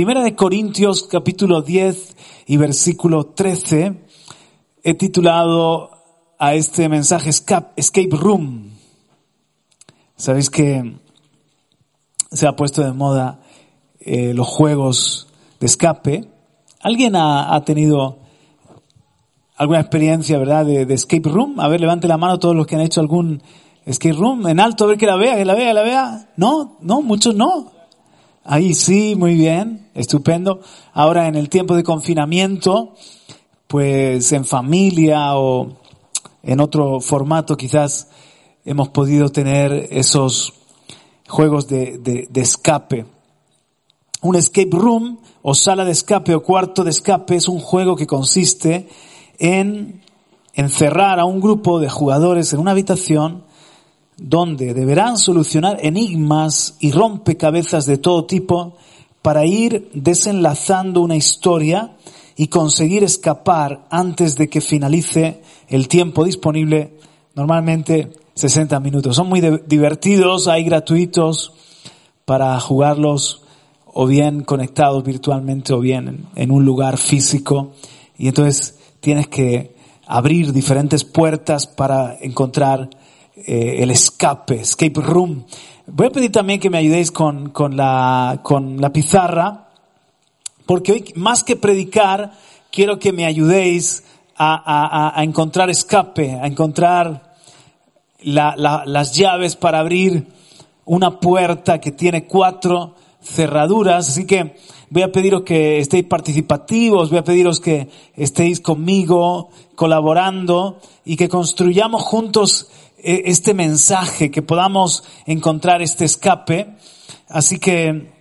Primera de Corintios capítulo 10 y versículo 13 he titulado a este mensaje Escape Room. Sabéis que se ha puesto de moda eh, los juegos de escape. ¿Alguien ha, tenido alguna experiencia, verdad, de, de, escape room? A ver, levante la mano todos los que han hecho algún escape room. En alto, a ver que la vea, que la vea, que la vea. No, no, muchos no. Ahí sí, muy bien, estupendo. Ahora en el tiempo de confinamiento, pues en familia o en otro formato quizás hemos podido tener esos juegos de, de, escape. Un escape room o sala de escape o cuarto de escape es un juego que consiste en encerrar a un grupo de jugadores en una habitación donde deberán solucionar enigmas y rompecabezas de todo tipo para ir desenlazando una historia y conseguir escapar antes de que finalice el tiempo disponible, normalmente 60 minutos. Son muy divertidos, hay gratuitos para jugarlos o bien conectados virtualmente o bien en un lugar físico. Y entonces tienes que abrir diferentes puertas para encontrar eh, el escape, escape room. Voy a pedir también que me ayudéis con, con, la, con la pizarra, porque hoy más que predicar, quiero que me ayudéis a, a, a encontrar escape, a encontrar la, la, las llaves para abrir una puerta que tiene cuatro cerraduras. Así que voy a pediros que estéis participativos, voy a pediros que estéis conmigo, colaborando y que construyamos juntos este mensaje, que podamos encontrar este escape. Así que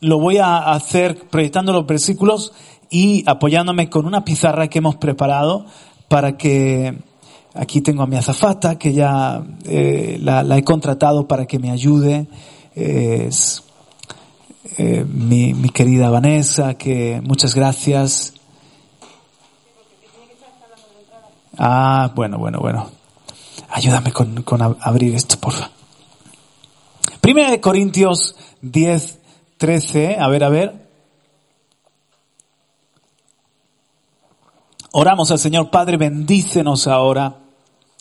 lo voy a hacer proyectando los versículos y apoyándome con una pizarra que hemos preparado para que aquí tengo a mi azafata que ya eh, la, he contratado para que me ayude. Eh, mi, mi, querida Vanessa, que muchas gracias. Ah, bueno, bueno, bueno. Ayúdame con, con abrir esto, por favor. Primera de Corintios 10, 13. A ver, a ver. Oramos al Señor Padre, bendícenos ahora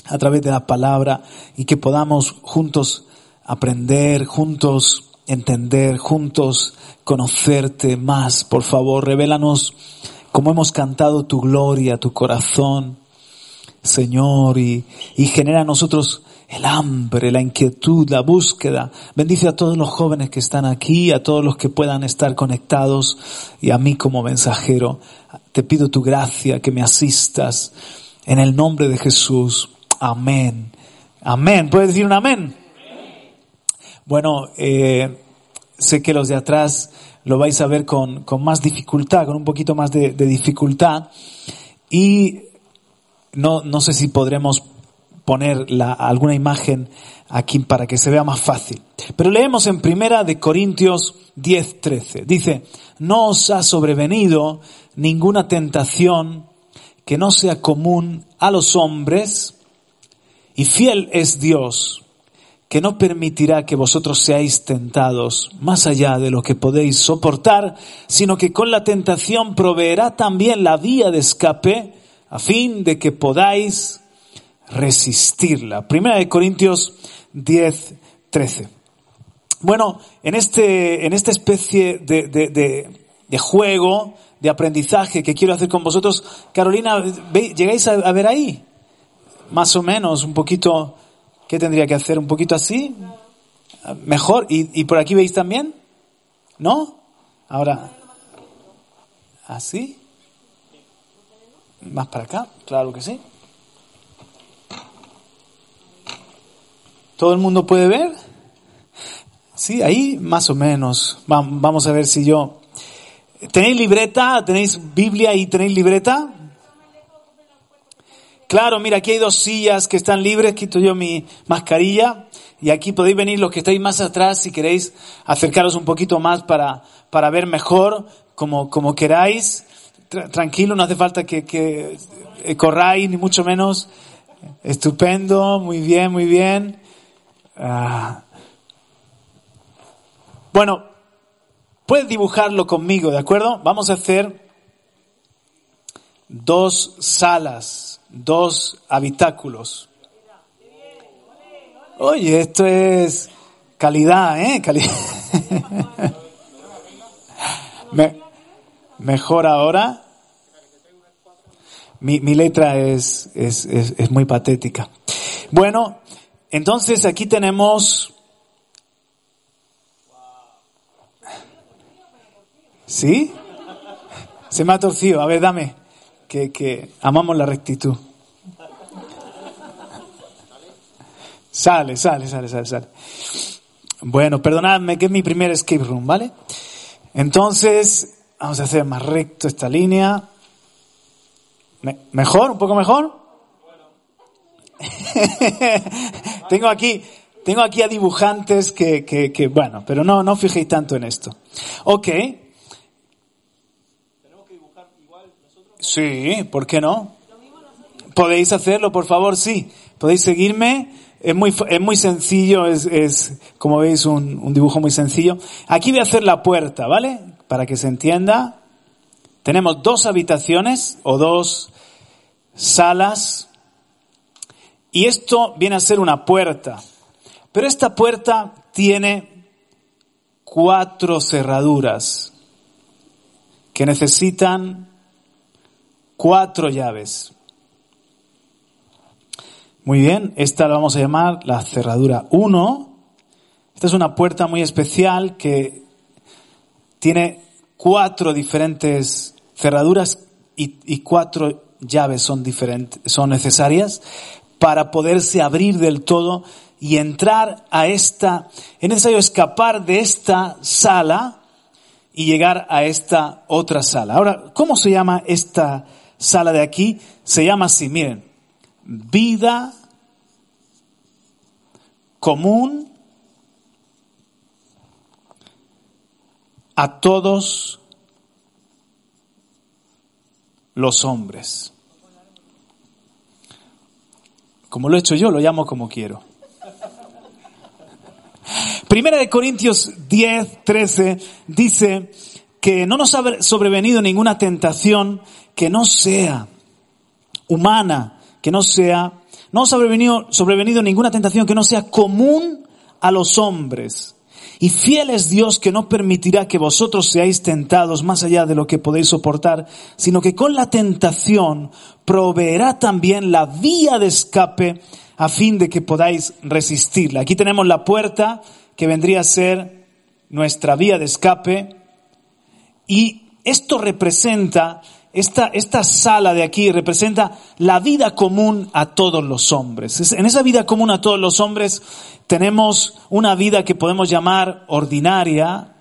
a través de la palabra y que podamos juntos aprender, juntos entender, juntos conocerte más. Por favor, revélanos cómo hemos cantado tu gloria, tu corazón, Señor, y, y genera a nosotros el hambre, la inquietud, la búsqueda. Bendice a todos los jóvenes que están aquí, a todos los que puedan estar conectados y a mí como mensajero. Te pido tu gracia, que me asistas en el nombre de Jesús. Amén. Amén. ¿Puedes decir un amén? Bueno, eh, sé que los de atrás lo vais a ver con, con más dificultad, con un poquito más de, de dificultad. Y no, no sé si podremos poner la, alguna imagen aquí para que se vea más fácil. Pero leemos en primera de Corintios 10, 13. Dice, no os ha sobrevenido ninguna tentación que no sea común a los hombres y fiel es Dios que no permitirá que vosotros seáis tentados más allá de lo que podéis soportar, sino que con la tentación proveerá también la vía de escape a fin de que podáis resistirla. Primera de Corintios 10, 13. Bueno, en este, en esta especie de, de, de, de juego, de aprendizaje que quiero hacer con vosotros, Carolina, ¿llegáis a, ver ahí? Más o menos, un poquito, ¿qué tendría que hacer? ¿Un poquito así? Mejor. ¿Y, y por aquí veis también? ¿No? Ahora, ¿así? ¿Más para acá? Claro que sí. ¿Todo el mundo puede ver? Sí, ahí más o menos. Vamos a ver si yo... ¿Tenéis libreta? ¿Tenéis Biblia y tenéis libreta? Claro, mira, aquí hay dos sillas que están libres, quito yo mi mascarilla y aquí podéis venir los que estáis más atrás si queréis acercaros un poquito más para, para ver mejor, como, como queráis. Tranquilo, no hace falta que, que corráis, ni mucho menos. Estupendo, muy bien, muy bien. Ah. Bueno, Puedes dibujarlo conmigo, ¿de acuerdo? Vamos a hacer dos salas, dos habitáculos. Oye, esto es calidad, ¿eh? Calidad. mejor ahora. Mi, mi letra es, es, es, muy patética. Bueno, entonces aquí tenemos... ¿Sí? Se me ha torcido. A ver, dame. Que, que amamos la rectitud. Sale, sale, sale, sale, sale. Bueno, perdonadme que es mi primer escape room, ¿vale? Entonces, vamos a hacer más recto esta línea. ¿Mejor? ¿Un poco mejor? tengo aquí, tengo aquí a dibujantes que, que, que, bueno, pero no, no fijéis tanto en esto. Ok. ¿Tenemos que dibujar igual nosotros? Sí, ¿por qué no? ¿Podéis hacerlo, por favor? Sí. ¿Podéis seguirme? Es muy, es muy sencillo, es, es como veis, un, un dibujo muy sencillo. Aquí voy a hacer la puerta, ¿vale? Para que se entienda. Tenemos dos habitaciones o dos salas y esto viene a ser una puerta. Pero esta puerta tiene cuatro cerraduras que necesitan cuatro llaves. Muy bien, esta la vamos a llamar la cerradura 1. Esta es una puerta muy especial que tiene cuatro diferentes cerraduras y, cuatro llaves son diferentes, son necesarias para poderse abrir del todo y entrar a esta, es necesario escapar de esta sala y llegar a esta otra sala. Ahora, ¿cómo se llama esta sala de aquí? Se llama así, miren, vida común a todos los hombres. Como lo he hecho yo, lo llamo como quiero. Primera de Corintios 10, 13 dice que no nos ha sobrevenido ninguna tentación que no sea humana, que no sea, no nos ha sobrevenido, sobrevenido ninguna tentación que no sea común a los hombres. Y fiel es Dios que no permitirá que vosotros seáis tentados más allá de lo que podéis soportar, sino que con la tentación proveerá también la vía de escape a fin de que podáis resistirla. Aquí tenemos la puerta que vendría a ser nuestra vía de escape y esto representa esta, sala de aquí representa la vida común a todos los hombres. En esa vida común a todos los hombres tenemos una vida que podemos llamar ordinaria,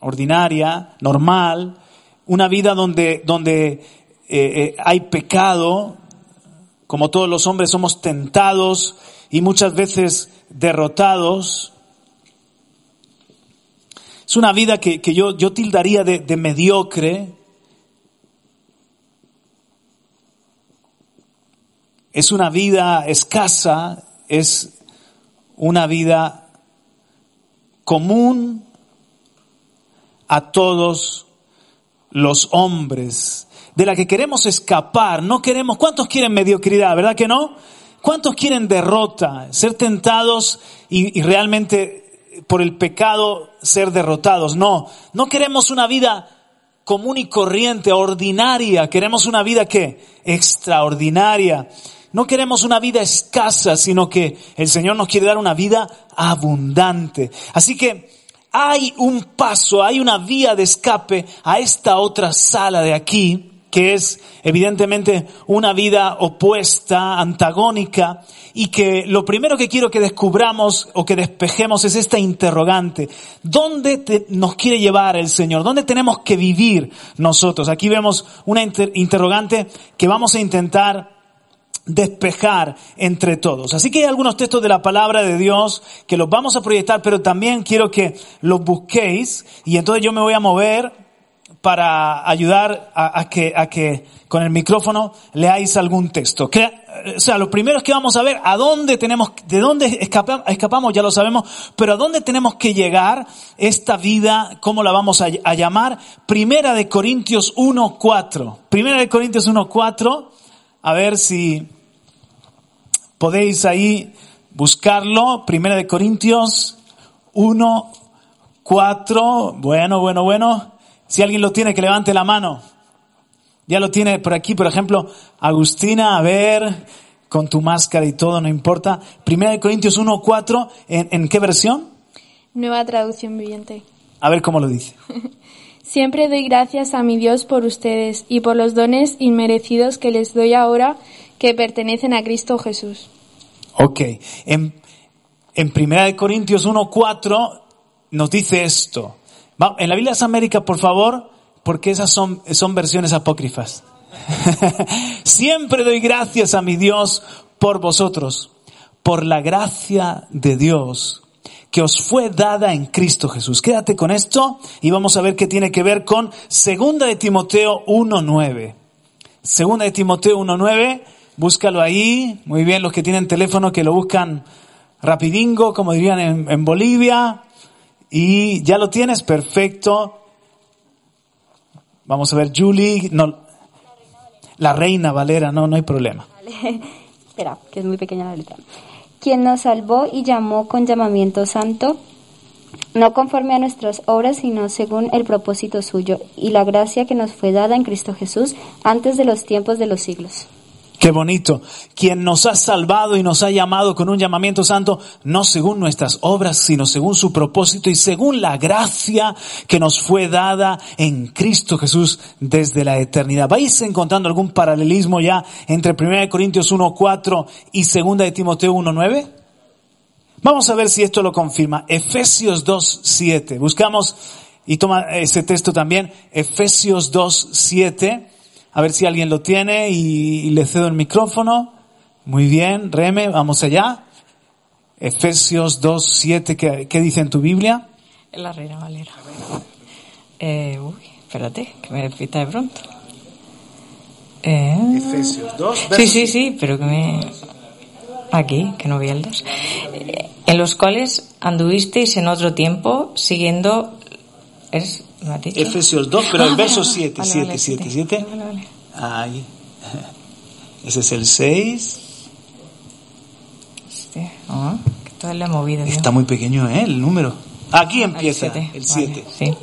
ordinaria, normal, una vida donde, donde eh, eh, hay pecado, como todos los hombres somos tentados y muchas veces derrotados. Es una vida que, yo, tildaría de, mediocre. Es una vida escasa, es una vida común a todos los hombres, de la que queremos escapar, no queremos, ¿cuántos quieren mediocridad, verdad que no? ¿Cuántos quieren derrota, ser tentados y realmente por el pecado ser derrotados. No, no queremos una vida común y corriente, ordinaria. Queremos una vida que extraordinaria. No queremos una vida escasa, sino que el Señor nos quiere dar una vida abundante. Así que hay un paso, hay una vía de escape a esta otra sala de aquí que es evidentemente una vida opuesta, antagónica, y que lo primero que quiero que descubramos o que despejemos es esta interrogante. ¿Dónde nos quiere llevar el Señor? ¿Dónde tenemos que vivir nosotros? Aquí vemos una interrogante que vamos a intentar despejar entre todos. Así que hay algunos textos de la palabra de Dios que los vamos a proyectar, pero también quiero que los busquéis y entonces yo me voy a mover para ayudar a, que, a que con el micrófono leáis algún texto. O sea, lo primero es que vamos a ver a dónde tenemos, de dónde escapa- escapamos, ya lo sabemos, pero a dónde tenemos que llegar esta vida, cómo la vamos a, a llamar. Primera de Corintios 1.4. Primera de Corintios 1.4. A ver si podéis ahí buscarlo. Primera de Corintios 1, 4. Bueno, bueno, bueno. Si alguien lo tiene, que levante la mano. Ya lo tiene por aquí, por ejemplo, Agustina, a ver, con tu máscara y todo, no importa. Primera de Corintios 1, 4. ¿En, en qué versión? Nueva traducción viviente. A ver cómo lo dice. Siempre doy gracias a mi Dios por ustedes y por los dones inmerecidos que les doy ahora que pertenecen a Cristo Jesús. Ok. En, en Primera de Corintios 1, 4 nos dice esto. En la Biblia de las Américas, por favor, porque esas son, son versiones apócrifas. Siempre doy gracias a mi Dios por vosotros, por la gracia de Dios que os fue dada en Cristo Jesús. Quédate con esto y vamos a ver qué tiene que ver con Segunda de Timoteo 1.9. Segunda de Timoteo 1.9, búscalo ahí. Muy bien, los que tienen teléfono que lo buscan rapidingo, como dirían en, en Bolivia. Y ya lo tienes, perfecto. Vamos a ver, Julie, no, la reina Valera, no, no hay problema. Espera, que es muy pequeña la letra. Quien nos salvó y llamó con llamamiento santo, no conforme a nuestras obras, sino según el propósito suyo y la gracia que nos fue dada en Cristo Jesús antes de los tiempos de los siglos. Qué bonito. Quien nos ha salvado y nos ha llamado con un llamamiento santo, no según nuestras obras, sino según su propósito y según la gracia que nos fue dada en Cristo Jesús desde la eternidad. ¿Vais encontrando algún paralelismo ya entre 1 Corintios 1.4 y 2 de Timoteo 1.9? Vamos a ver si esto lo confirma. Efesios 2.7. Buscamos y toma ese texto también. Efesios 2.7. A ver si alguien lo tiene y, le cedo el micrófono. Muy bien, Reme, vamos allá. Efesios 2.7, ¿qué, ¿qué dice en tu Biblia? En la Reina Valera. Eh, uy, espérate, que me despista de pronto. Eh, Efesios 2, sí, sí, sí, pero que me... Aquí, que no vi el 2. Eh, en los cuales anduvisteis en otro tiempo siguiendo... ¿Es? Efesios 2, pero el Ah, verso vale, 7, vale, 7, vale, 7, sí. 7. Vale, vale. Ahí. Ese es el 6. Este, ah, que. Está muy pequeño, ¿eh? El número. Aquí El empieza, el vale, 7. sí.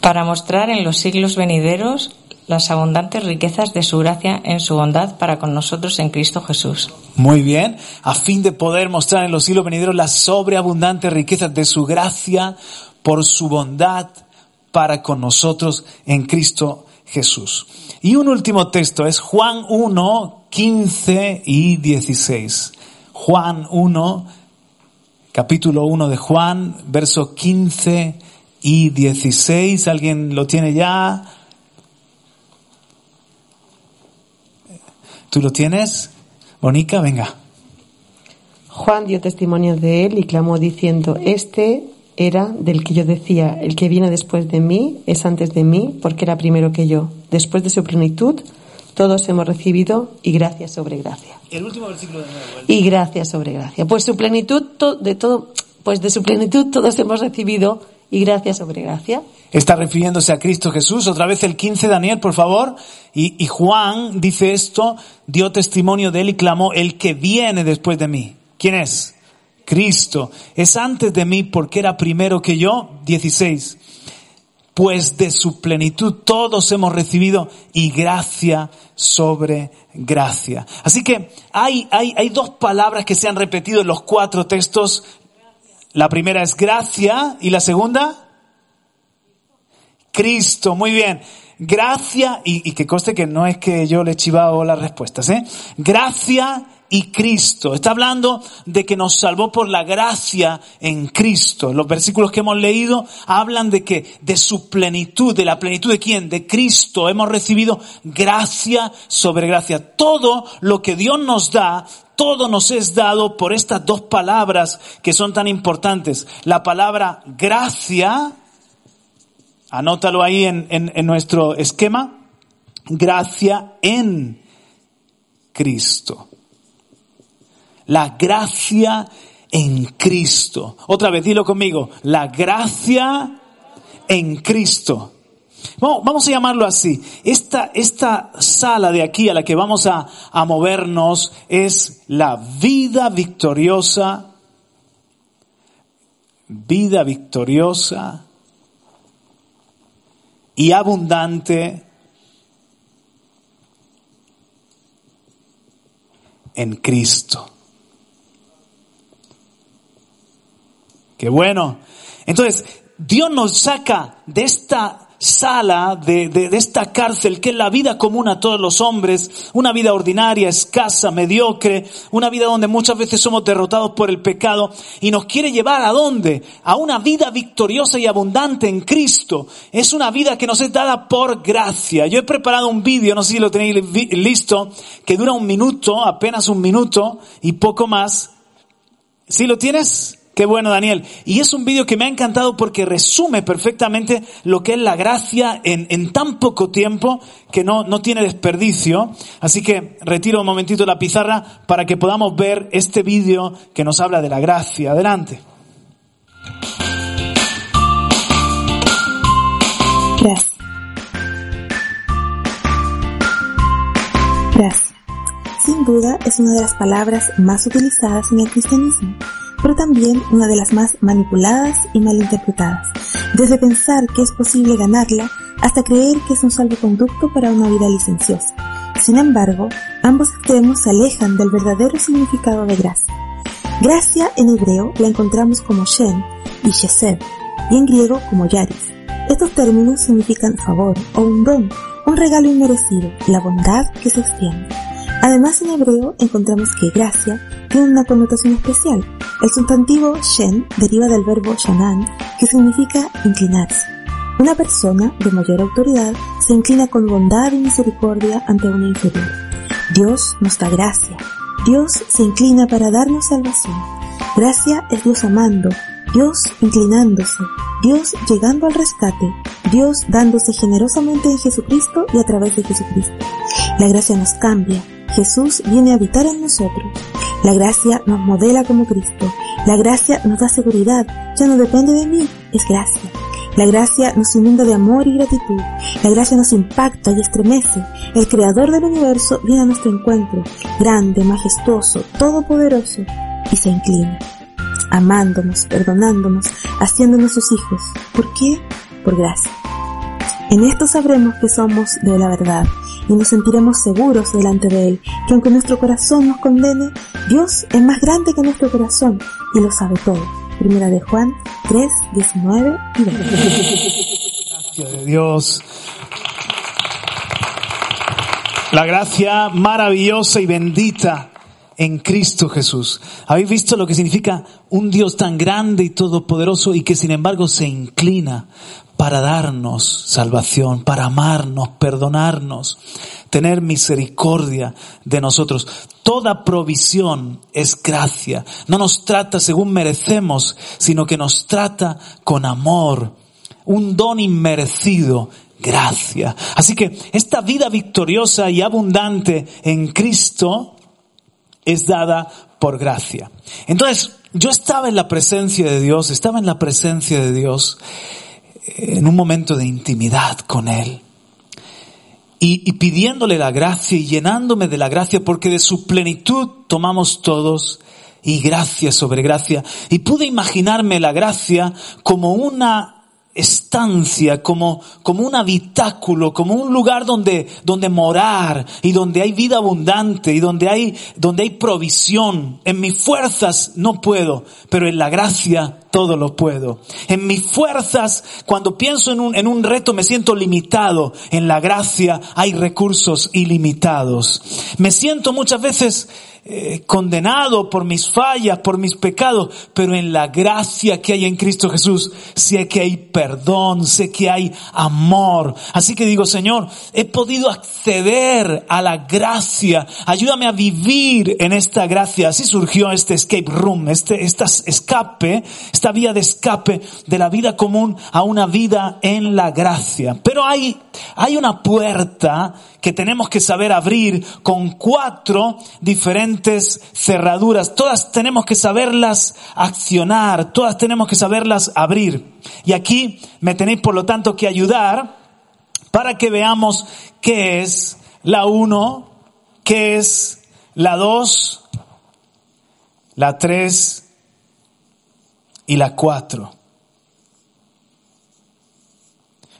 Para mostrar en los siglos venideros las abundantes riquezas de su gracia en su bondad para con nosotros en Cristo Jesús. Muy bien, a fin de poder mostrar en los siglos venideros las sobreabundantes riquezas de su gracia por su bondad para con nosotros en Cristo Jesús. Y un último texto es Juan 1, 15 y 16. Juan 1, capítulo 1 de Juan, verso 15 y 16. ¿Alguien lo tiene ya? ¿Tú lo tienes? Bonica, venga. Juan dio testimonio de él y clamó diciendo, este era del que yo decía, el que viene después de mí es antes de mí, porque era primero que yo. Después de su plenitud, todos hemos recibido y gracia sobre gracia. El último versículo de nuevo. Y gracia sobre gracia. Pues su plenitud, to- de todo, pues de su plenitud todos hemos recibido y gracia sobre gracia. Está refiriéndose a Cristo Jesús. Otra vez el 15, Daniel, por favor. Y, y Juan dice esto, dio testimonio de él y clamó, el que viene después de mí. ¿Quién es? Cristo. Es antes de mí porque era primero que yo. 16. Pues de su plenitud todos hemos recibido y gracia sobre gracia. Así que hay, hay, hay dos palabras que se han repetido en los cuatro textos. La primera es gracia y la segunda Cristo, muy bien. Gracia, y, que conste que no es que yo le he chivado las respuestas, ¿eh? Gracia y Cristo. Está hablando de que nos salvó por la gracia en Cristo. Los versículos que hemos leído hablan de que de su plenitud, de la plenitud de quién? De Cristo. Hemos recibido gracia sobre gracia. Todo lo que Dios nos da, todo nos es dado por estas dos palabras que son tan importantes. La palabra gracia, Anótalo ahí en, en, en nuestro esquema. Gracia en Cristo. La gracia en Cristo. Otra vez, dilo conmigo. La gracia en Cristo. Vamos a llamarlo así. Esta, esta sala de aquí a la que vamos a, a movernos es la vida victoriosa. Vida victoriosa y abundante en Cristo. Qué bueno. Entonces, Dios nos saca de esta sala de, de, esta cárcel que es la vida común a todos los hombres, una vida ordinaria, escasa, mediocre, una vida donde muchas veces somos derrotados por el pecado y nos quiere llevar a dónde? A una vida victoriosa y abundante en Cristo. Es una vida que nos es dada por gracia. Yo he preparado un vídeo, no sé si lo tenéis listo, que dura un minuto, apenas un minuto y poco más. ¿Sí lo tienes? Qué bueno, Daniel. Y es un vídeo que me ha encantado porque resume perfectamente lo que es la gracia en, tan poco tiempo que no, no tiene desperdicio. Así que retiro un momentito la pizarra para que podamos ver este vídeo que nos habla de la gracia. Adelante. Gracias. Gracia. Sin duda es una de las palabras más utilizadas en el cristianismo pero también una de las más manipuladas y malinterpretadas, desde pensar que es posible ganarla hasta creer que es un salvoconducto para una vida licenciosa. Sin embargo, ambos extremos se alejan del verdadero significado de gracia. Gracia en hebreo la encontramos como Shen y Shesed, y en griego como Yaris. Estos términos significan favor o un don, un regalo inmerecido, la bondad que se extiende. Además en hebreo encontramos que gracia tiene una connotación especial. El sustantivo shen deriva del verbo shanan, que significa inclinarse. Una persona de mayor autoridad se inclina con bondad y misericordia ante una inferior. Dios nos da gracia. Dios se inclina para darnos salvación. Gracia es Dios amando, Dios inclinándose, Dios llegando al rescate, Dios dándose generosamente en Jesucristo y a través de Jesucristo. La gracia nos cambia, Jesús viene a habitar en nosotros. La gracia nos modela como Cristo. La gracia nos da seguridad. Ya no depende de mí, es gracia. La gracia nos inunda de amor y gratitud. La gracia nos impacta y estremece. El creador del universo viene a nuestro encuentro, grande, majestuoso, todopoderoso, y se inclina, amándonos, perdonándonos, haciéndonos sus hijos. ¿Por qué? Por gracia. En esto sabremos que somos de la verdad y nos sentiremos seguros delante de Él, que aunque nuestro corazón nos condene, Dios es más grande que nuestro corazón y lo sabe todo. Primera de Juan 3, 19 y 20. Gracias de Dios. La gracia maravillosa y bendita en Cristo Jesús. ¿Habéis visto lo que significa un Dios tan grande y todopoderoso y que sin embargo se inclina para darnos salvación, para amarnos, perdonarnos, tener misericordia de nosotros? Toda provisión es gracia. No nos trata según merecemos, sino que nos trata con amor. Un don inmerecido gracia. Así que esta vida victoriosa y abundante en Cristo es dada por gracia. Entonces, yo estaba en la presencia de Dios, estaba en la presencia de Dios en un momento de intimidad con Él. Y, pidiéndole la gracia y llenándome de la gracia, porque de su plenitud tomamos todos y gracia sobre gracia. Y pude imaginarme la gracia como una estancia, como, como un habitáculo, como un lugar donde, donde morar y donde hay vida abundante y donde hay, donde hay provisión. En mis fuerzas no puedo, pero en la gracia todo lo puedo. En mis fuerzas, cuando pienso en un, en un reto, me siento limitado. En la gracia hay recursos ilimitados. Me siento muchas veces eh, condenado por mis fallas, por mis pecados, pero en la gracia que hay en Cristo Jesús, sé que hay perdón, sé que hay amor. Así que digo, Señor, he podido acceder a la gracia. Ayúdame a vivir en esta gracia. Así surgió este escape room, este, esta escape, esta vía de escape de la vida común a una vida en la gracia. Pero hay, hay una puerta que tenemos que saber abrir con cuatro diferentes cerraduras. Todas tenemos que saberlas accionar, todas tenemos que saberlas abrir. Y aquí me tenéis por lo tanto que ayudar para que veamos qué es la uno, qué es la dos, la tres y la cuatro.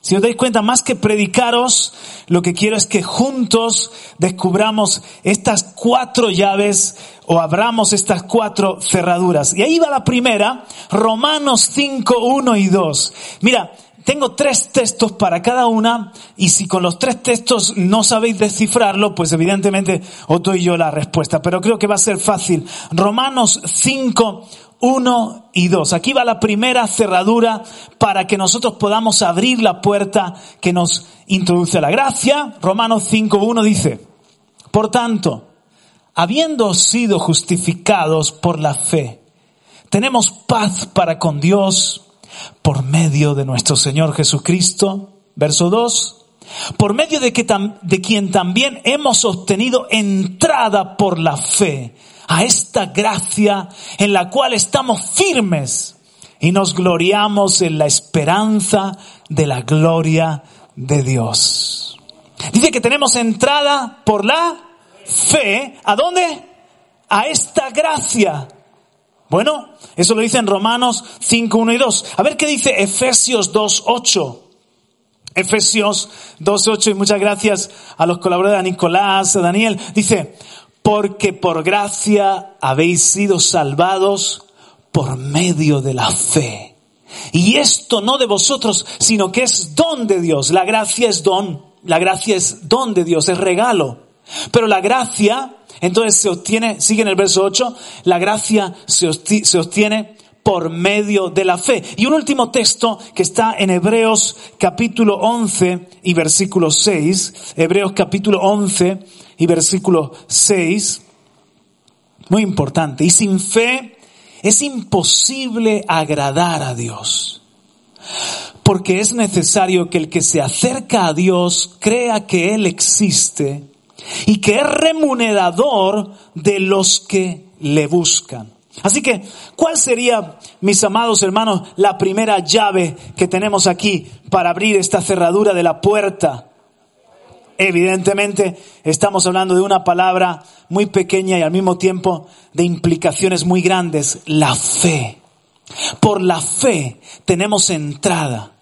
Si os dais cuenta, más que predicaros, lo que quiero es que juntos descubramos estas cuatro llaves o abramos estas cuatro cerraduras. Y ahí va la primera, Romanos 5, 1 y 2. Mira, tengo tres textos para cada una y si con los tres textos no sabéis descifrarlo, pues evidentemente os doy yo la respuesta. Pero creo que va a ser fácil. Romanos 5, 1 y 2. Aquí va la primera cerradura para que nosotros podamos abrir la puerta que nos introduce a la gracia. Romanos 5, 1 dice, por tanto, habiendo sido justificados por la fe, tenemos paz para con Dios por medio de nuestro Señor Jesucristo. Verso 2. Por medio de, que de quien también hemos obtenido entrada por la fe a esta gracia en la cual estamos firmes y nos gloriamos en la esperanza de la gloria de Dios. Dice que tenemos entrada por la fe. ¿A dónde? A esta gracia. Bueno, eso lo dice en Romanos 5, 1 y 2. A ver qué dice Efesios 2, 8. Efesios 2, 8 y muchas gracias a los colaboradores, a Nicolás, a Daniel. Dice, porque por gracia habéis sido salvados por medio de la fe. Y esto no de vosotros, sino que es don de Dios. La gracia es don. La gracia es don de Dios, es regalo. Pero la gracia, entonces se obtiene, sigue en el verso 8, la gracia se obtiene por medio de la fe. Y un último texto que está en Hebreos capítulo 11 y versículo 6. Hebreos capítulo 11 y versículo 6. Muy importante. Y sin fe es imposible agradar a Dios. Porque es necesario que el que se acerca a Dios crea que Él existe y que es remunerador de los que le buscan. Así que, ¿cuál sería, mis amados hermanos, la primera llave que tenemos aquí para abrir esta cerradura de la puerta? Evidentemente, estamos hablando de una palabra muy pequeña y al mismo tiempo de implicaciones muy grandes, la fe. Por la fe tenemos entrada.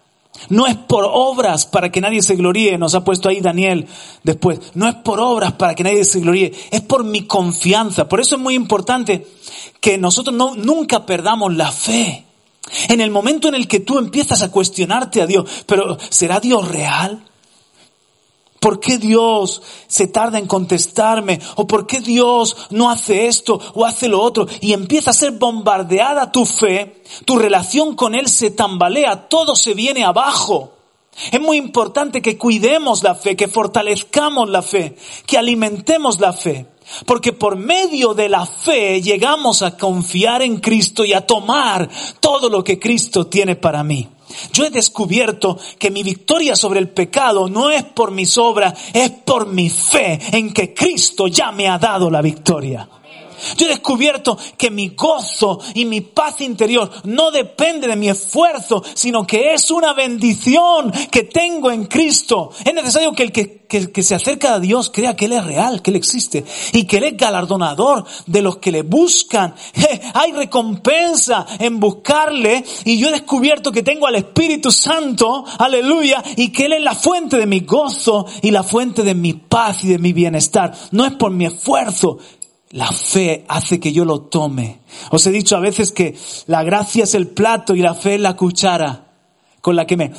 No es por obras para que nadie se gloríe, nos ha puesto ahí Daniel después. No es por obras para que nadie se gloríe, es por mi confianza. Por eso es muy importante que nosotros no, nunca perdamos la fe. En el momento en el que tú empiezas a cuestionarte a Dios, pero ¿será Dios real? ¿Por qué Dios se tarda en contestarme? ¿O por qué Dios no hace esto o hace lo otro? Y empieza a ser bombardeada tu fe, tu relación con Él se tambalea, todo se viene abajo. Es muy importante que cuidemos la fe, que fortalezcamos la fe, que alimentemos la fe. Porque por medio de la fe llegamos a confiar en Cristo y a tomar todo lo que Cristo tiene para mí. Yo he descubierto que mi victoria sobre el pecado no es por mis obras, es por mi fe en que Cristo ya me ha dado la victoria. Yo he descubierto que mi gozo y mi paz interior no depende de mi esfuerzo, sino que es una bendición que tengo en Cristo. Es necesario que el que, se acerca a Dios crea que Él es real, que Él existe y que Él es galardonador de los que le buscan. hay recompensa en buscarle y yo he descubierto que tengo al Espíritu Santo, aleluya, y que Él es la fuente de mi gozo y la fuente de mi paz y de mi bienestar. No es por mi esfuerzo, la fe hace que yo lo tome. Os he dicho a veces que la gracia es el plato y la fe es la cuchara con la que me...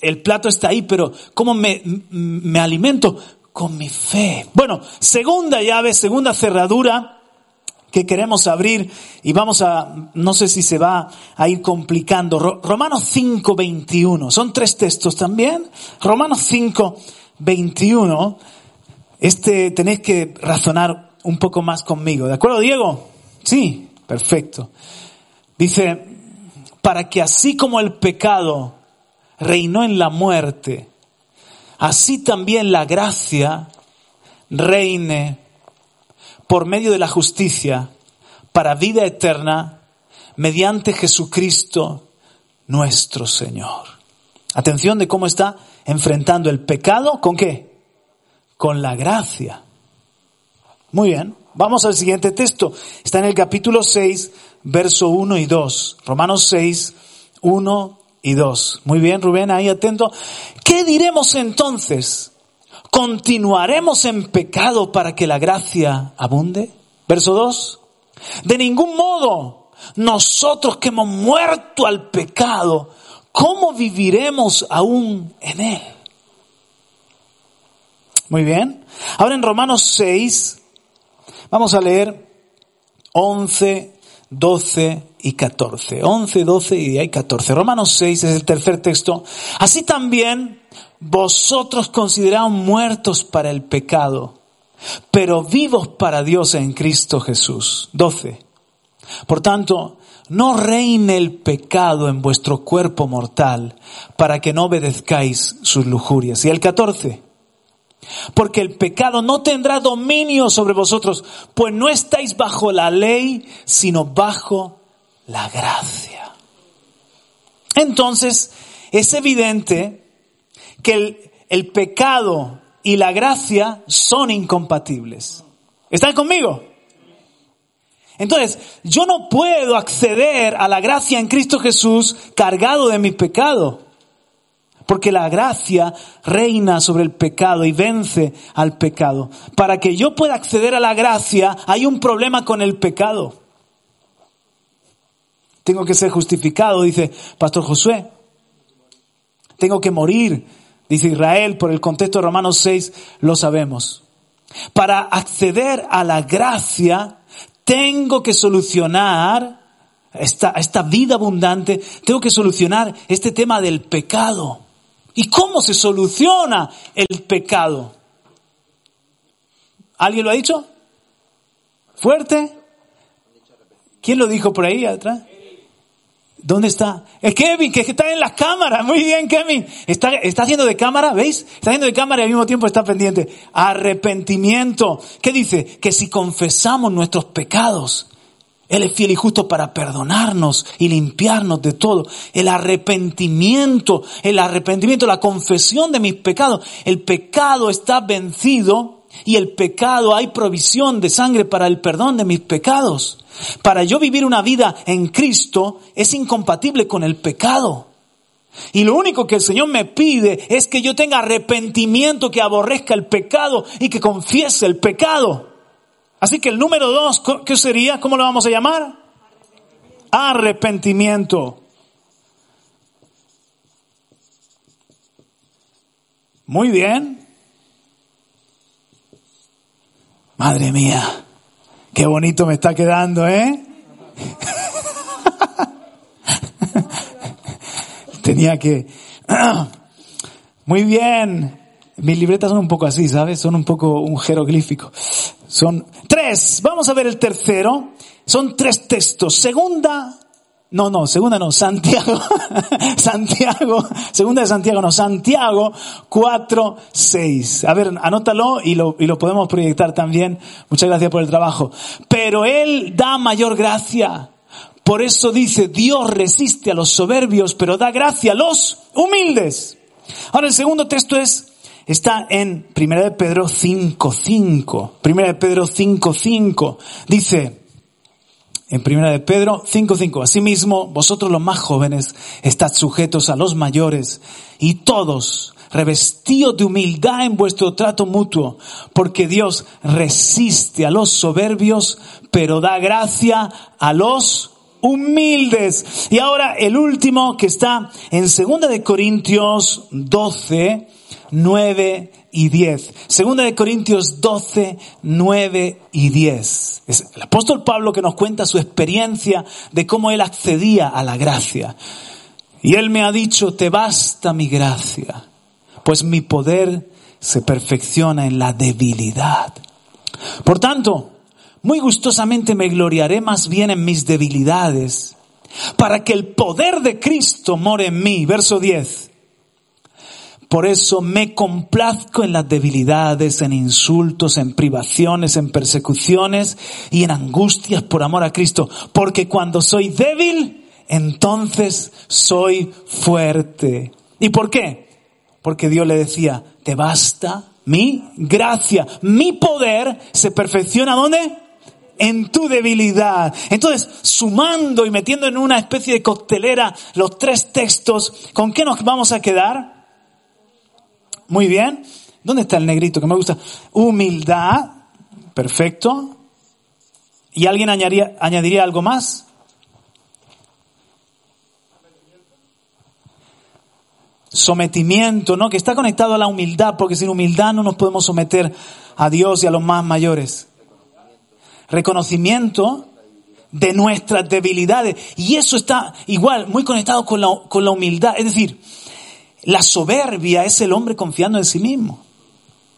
El plato está ahí, pero ¿cómo me, me alimento? Con mi fe. Bueno, segunda llave, segunda cerradura que queremos abrir y vamos a, no sé si se va a ir complicando. Romanos 5, 21. Son tres textos también. Romanos 5, 21. Este tenéis que razonar un poco más conmigo. ¿De acuerdo, Diego? Sí, perfecto. Dice, para que así como el pecado reinó en la muerte, así también la gracia reine por medio de la justicia para vida eterna mediante Jesucristo nuestro Señor. Atención de cómo está enfrentando el pecado con qué? Con la gracia. Muy bien, vamos al siguiente texto. Está en el capítulo 6, verso 1 y 2. Romanos 6, 1 y 2. Muy bien, Rubén, ahí atento. ¿Qué diremos entonces? ¿Continuaremos en pecado para que la gracia abunde? Verso 2. De ningún modo, nosotros que hemos muerto al pecado, ¿cómo viviremos aún en él? Muy bien. Ahora en Romanos 6, vamos a leer 11, 12 y 14. 11, 12 y hay 14. Romanos 6 es el tercer texto. Así también vosotros considerados muertos para el pecado, pero vivos para Dios en Cristo Jesús. 12. Por tanto, no reine el pecado en vuestro cuerpo mortal para que no obedezcáis sus lujurias. Y el 14. Porque el pecado no tendrá dominio sobre vosotros, pues no estáis bajo la ley, sino bajo la gracia. Entonces, es evidente que el, pecado y la gracia son incompatibles. ¿Están conmigo? Entonces, yo no puedo acceder a la gracia en Cristo Jesús cargado de mi pecado. Porque la gracia reina sobre el pecado y vence al pecado. Para que yo pueda acceder a la gracia hay un problema con el pecado. Tengo que ser justificado, dice Pastor Josué. Tengo que morir, dice Israel, por el contexto de Romanos 6, lo sabemos. Para acceder a la gracia, tengo que solucionar esta, esta vida abundante, tengo que solucionar este tema del pecado. ¿Y cómo se soluciona el pecado? ¿Alguien lo ha dicho? ¿Fuerte? ¿Quién lo dijo por ahí atrás? ¿Dónde está? Es Kevin, que está en las cámaras. Muy bien, Kevin. Está, está haciendo de cámara, ¿veis? Está haciendo de cámara y al mismo tiempo está pendiente. Arrepentimiento. ¿Qué dice? Que si confesamos nuestros pecados, Él es fiel y justo para perdonarnos y limpiarnos de todo. El arrepentimiento, el arrepentimiento, la confesión de mis pecados. El pecado está vencido y el pecado hay provisión de sangre para el perdón de mis pecados. Para yo vivir una vida en Cristo es incompatible con el pecado. Y lo único que el Señor me pide es que yo tenga arrepentimiento, que aborrezca el pecado y que confiese el pecado. Así que el número dos, ¿qué sería? ¿Cómo lo vamos a llamar? Arrepentimiento. Muy bien. Madre mía, qué bonito me está quedando, ¿eh? Tenía que... Muy bien. Mis libretas son un poco así, ¿sabes? Son un poco un jeroglífico. Son Vamos a ver el tercero. Son tres textos. Segunda no, no, segunda no, Santiago, Santiago, segunda de Santiago, no, Santiago 4, 6. A ver, anótalo y lo, y lo podemos proyectar también. Muchas gracias por el trabajo. Pero Él da mayor gracia. Por eso dice, Dios resiste a los soberbios, pero da gracia a los humildes. Ahora el segundo texto es, está en 1 de Pedro 5, 5. 1 de Pedro 5, 5. Dice, en primera de Pedro 5.5. Asimismo, vosotros los más jóvenes, estad sujetos a los mayores y todos revestidos de humildad en vuestro trato mutuo, porque Dios resiste a los soberbios, pero da gracia a los humildes. Y ahora el último que está en segunda de Corintios 12, 9 y 10. Segunda de Corintios 12, 9 y 10. Es el apóstol Pablo que nos cuenta su experiencia de cómo él accedía a la gracia. Y él me ha dicho, te basta mi gracia, pues mi poder se perfecciona en la debilidad. Por tanto, muy gustosamente me gloriaré más bien en mis debilidades para que el poder de Cristo more en mí. Verso 10. Por eso me complazco en las debilidades, en insultos, en privaciones, en persecuciones y en angustias por amor a Cristo. Porque cuando soy débil, entonces soy fuerte. ¿Y por qué? Porque Dios le decía, te basta mi gracia, mi poder se perfecciona ¿dónde? En tu debilidad. Entonces, sumando y metiendo en una especie de coctelera los tres textos, ¿con qué nos vamos a quedar? Muy bien. ¿Dónde está el negrito que me gusta? Humildad. Perfecto. ¿Y alguien añadiría, algo más? Sometimiento, ¿no? Que está conectado a la humildad, porque sin humildad no nos podemos someter a Dios y a los más mayores. Reconocimiento de nuestras debilidades. Y eso está igual, muy conectado con la humildad. Es decir, la soberbia es el hombre confiando en sí mismo.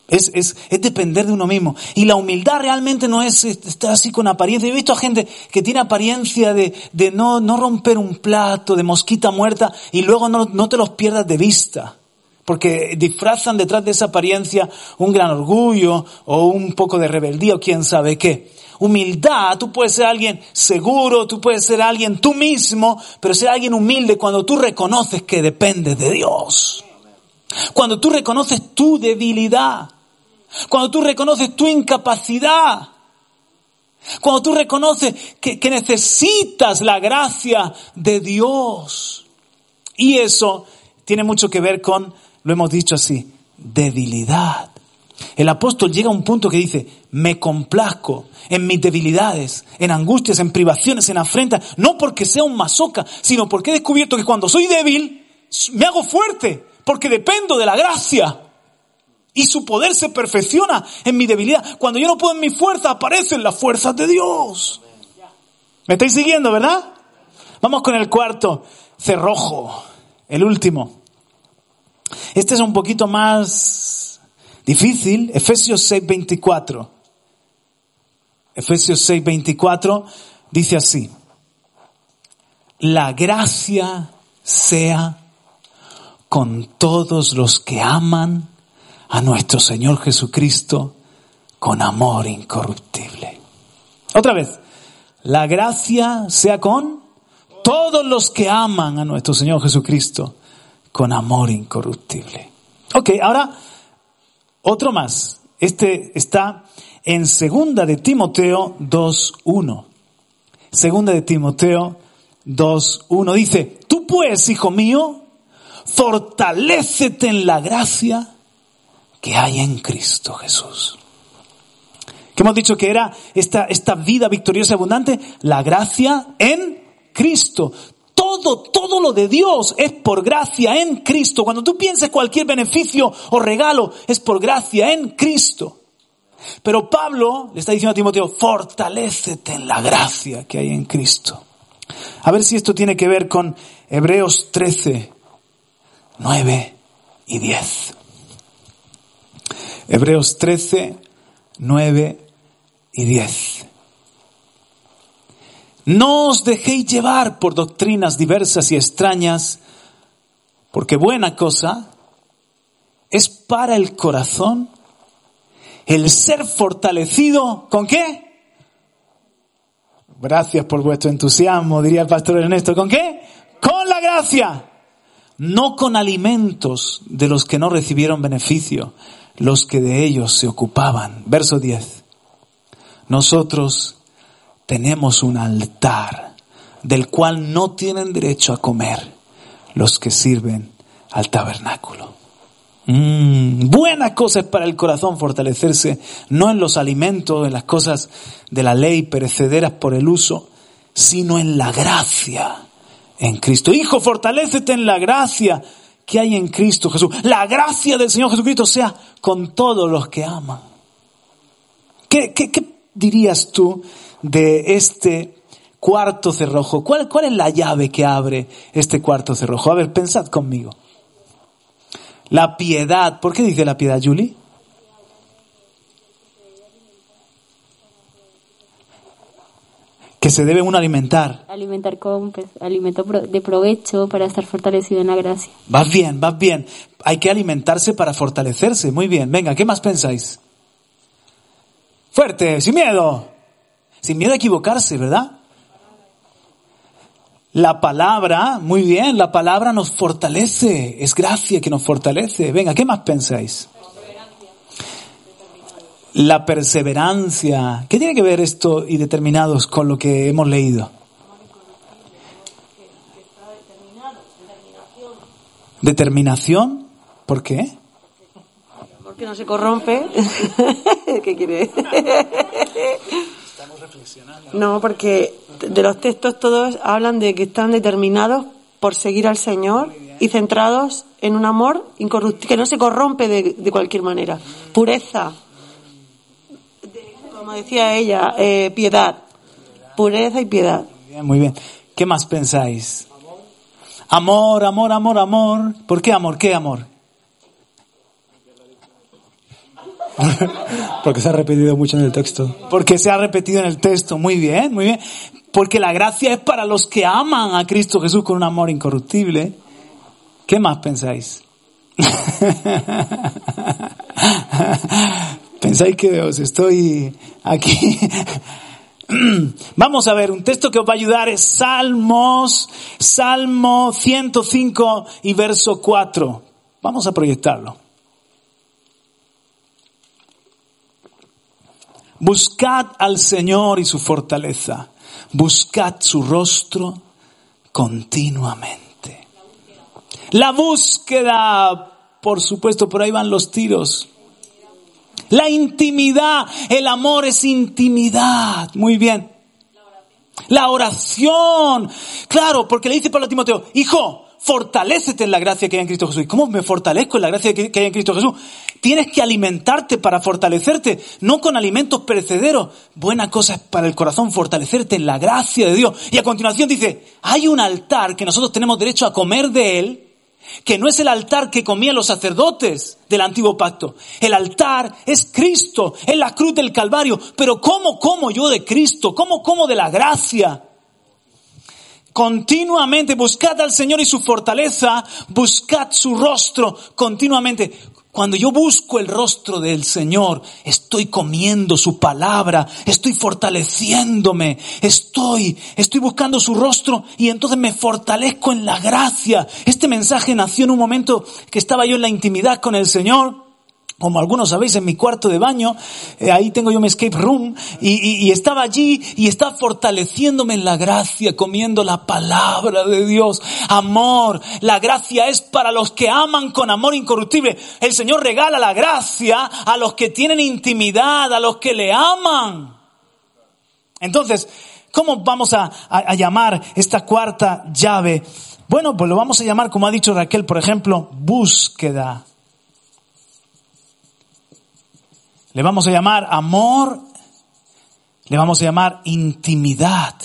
Es, es, es, depender de uno mismo. Y la humildad realmente no es estar así con apariencia. He visto a gente que tiene apariencia de, de no, no romper un plato, de mosquita muerta, y luego no, no te los pierdas de vista. Porque disfrazan detrás de esa apariencia un gran orgullo o un poco de rebeldía o quién sabe qué. Humildad, tú puedes ser alguien seguro, tú puedes ser alguien tú mismo, pero ser alguien humilde cuando tú reconoces que dependes de Dios. Cuando tú reconoces tu debilidad. Cuando tú reconoces tu incapacidad. Cuando tú reconoces que, que necesitas la gracia de Dios. Y eso tiene mucho que ver con, lo hemos dicho así, debilidad. El apóstol llega a un punto que dice, me complazco en mis debilidades, en angustias, en privaciones, en afrentas, no porque sea un masoca, sino porque he descubierto que cuando soy débil, me hago fuerte, porque dependo de la gracia. Y su poder se perfecciona en mi debilidad. Cuando yo no puedo en mi fuerza, aparecen las fuerzas de Dios. ¿Me estáis siguiendo, verdad? Vamos con el cuarto, cerrojo, el último. Este es un poquito más difícil, Efesios 6:24. Efesios 6:24 dice así, la gracia sea con todos los que aman a nuestro Señor Jesucristo con amor incorruptible. Otra vez, la gracia sea con todos los que aman a nuestro Señor Jesucristo con amor incorruptible. Ok, ahora otro más. Este está en segunda de Timoteo 2.1. Segunda de Timoteo 2.1 dice, tú pues, hijo mío, fortalécete en la gracia que hay en Cristo Jesús. Que hemos dicho que era esta, esta vida victoriosa y abundante, la gracia en Cristo. Todo, todo de Dios es por gracia en Cristo. Cuando tú pienses cualquier beneficio o regalo, es por gracia en Cristo. Pero Pablo le está diciendo a Timoteo, fortalécete en la gracia que hay en Cristo. A ver si esto tiene que ver con Hebreos 13, 9 y 10. Hebreos 13, 9 y 10. No os dejéis llevar por doctrinas diversas y extrañas, porque buena cosa es para el corazón el ser fortalecido, ¿con qué? Gracias por vuestro entusiasmo, diría el pastor Ernesto, ¿con qué? Con la gracia, no con alimentos de los que no recibieron beneficio, los que de ellos se ocupaban. Verso 10. Nosotros tenemos un altar del cual no tienen derecho a comer los que sirven al tabernáculo. Mm, buena cosa es para el corazón fortalecerse, no en los alimentos, en las cosas de la ley perecederas por el uso, sino en la gracia en Cristo. Hijo, fortalecete en la gracia que hay en Cristo Jesús. La gracia del Señor Jesucristo sea con todos los que aman. ¿Qué, qué, qué dirías tú de este cuarto cerrojo? ¿Cuál, ¿Cuál es la llave que abre este cuarto cerrojo? A ver, pensad conmigo. La piedad. ¿Por qué dice la piedad, Julie? Que se debe uno alimentar. Alimentar con pues, alimento de provecho para estar fortalecido en la gracia. Vas bien, vas bien. Hay que alimentarse para fortalecerse. Muy bien. Venga, ¿qué más pensáis? Fuerte, sin miedo. Sin miedo a equivocarse, ¿verdad? La palabra, muy bien, la palabra nos fortalece. Es gracia que nos fortalece. Venga, ¿qué más pensáis? La perseverancia. ¿Qué tiene que ver esto y determinados con lo que hemos leído? Determinación. ¿Por qué? Porque no se corrompe. ¿Qué quiere? No, porque de los textos todos hablan de que están determinados por seguir al Señor y centrados en un amor incorruptible, que no se corrompe de, de cualquier manera. Pureza. Como decía ella, eh, piedad. Pureza y piedad. Muy bien, muy bien. ¿Qué más pensáis? Amor, amor, amor, amor. ¿Por qué amor? ¿Qué amor? Porque se ha repetido mucho en el texto. Porque se ha repetido en el texto. Muy bien, muy bien. Porque la gracia es para los que aman a Cristo Jesús con un amor incorruptible. ¿Qué más pensáis? ¿Pensáis que os estoy aquí? Vamos a ver, un texto que os va a ayudar es Salmos, Salmo 105 y verso 4. Vamos a proyectarlo. Buscad al Señor y su fortaleza. Buscad su rostro continuamente. La búsqueda, por supuesto, por ahí van los tiros. La intimidad, el amor es intimidad. Muy bien. La oración. Claro, porque le dice Pablo a Timoteo, hijo, fortalécete en la gracia que hay en Cristo Jesús. ¿Y cómo me fortalezco en la gracia que hay en Cristo Jesús? Tienes que alimentarte para fortalecerte, no con alimentos perecederos. Buena cosa es para el corazón fortalecerte en la gracia de Dios. Y a continuación dice, hay un altar que nosotros tenemos derecho a comer de él, que no es el altar que comían los sacerdotes del antiguo pacto. El altar es Cristo, es la cruz del Calvario. Pero ¿cómo como yo de Cristo? ¿Cómo como de la gracia? Continuamente buscad al Señor y su fortaleza, buscad su rostro continuamente. Cuando yo busco el rostro del Señor, estoy comiendo su palabra, estoy fortaleciéndome, estoy, estoy buscando su rostro y entonces me fortalezco en la gracia. Este mensaje nació en un momento que estaba yo en la intimidad con el Señor. Como algunos sabéis, en mi cuarto de baño, eh, ahí tengo yo mi escape room, y, estaba allí y estaba fortaleciéndome en la gracia, comiendo la palabra de Dios. Amor, la gracia es para los que aman con amor incorruptible. El Señor regala la gracia a los que tienen intimidad, a los que le aman. Entonces, ¿cómo vamos a- a llamar esta cuarta llave? Bueno, pues lo vamos a llamar, como ha dicho Raquel, por ejemplo, búsqueda. Le vamos a llamar amor, le vamos a llamar intimidad.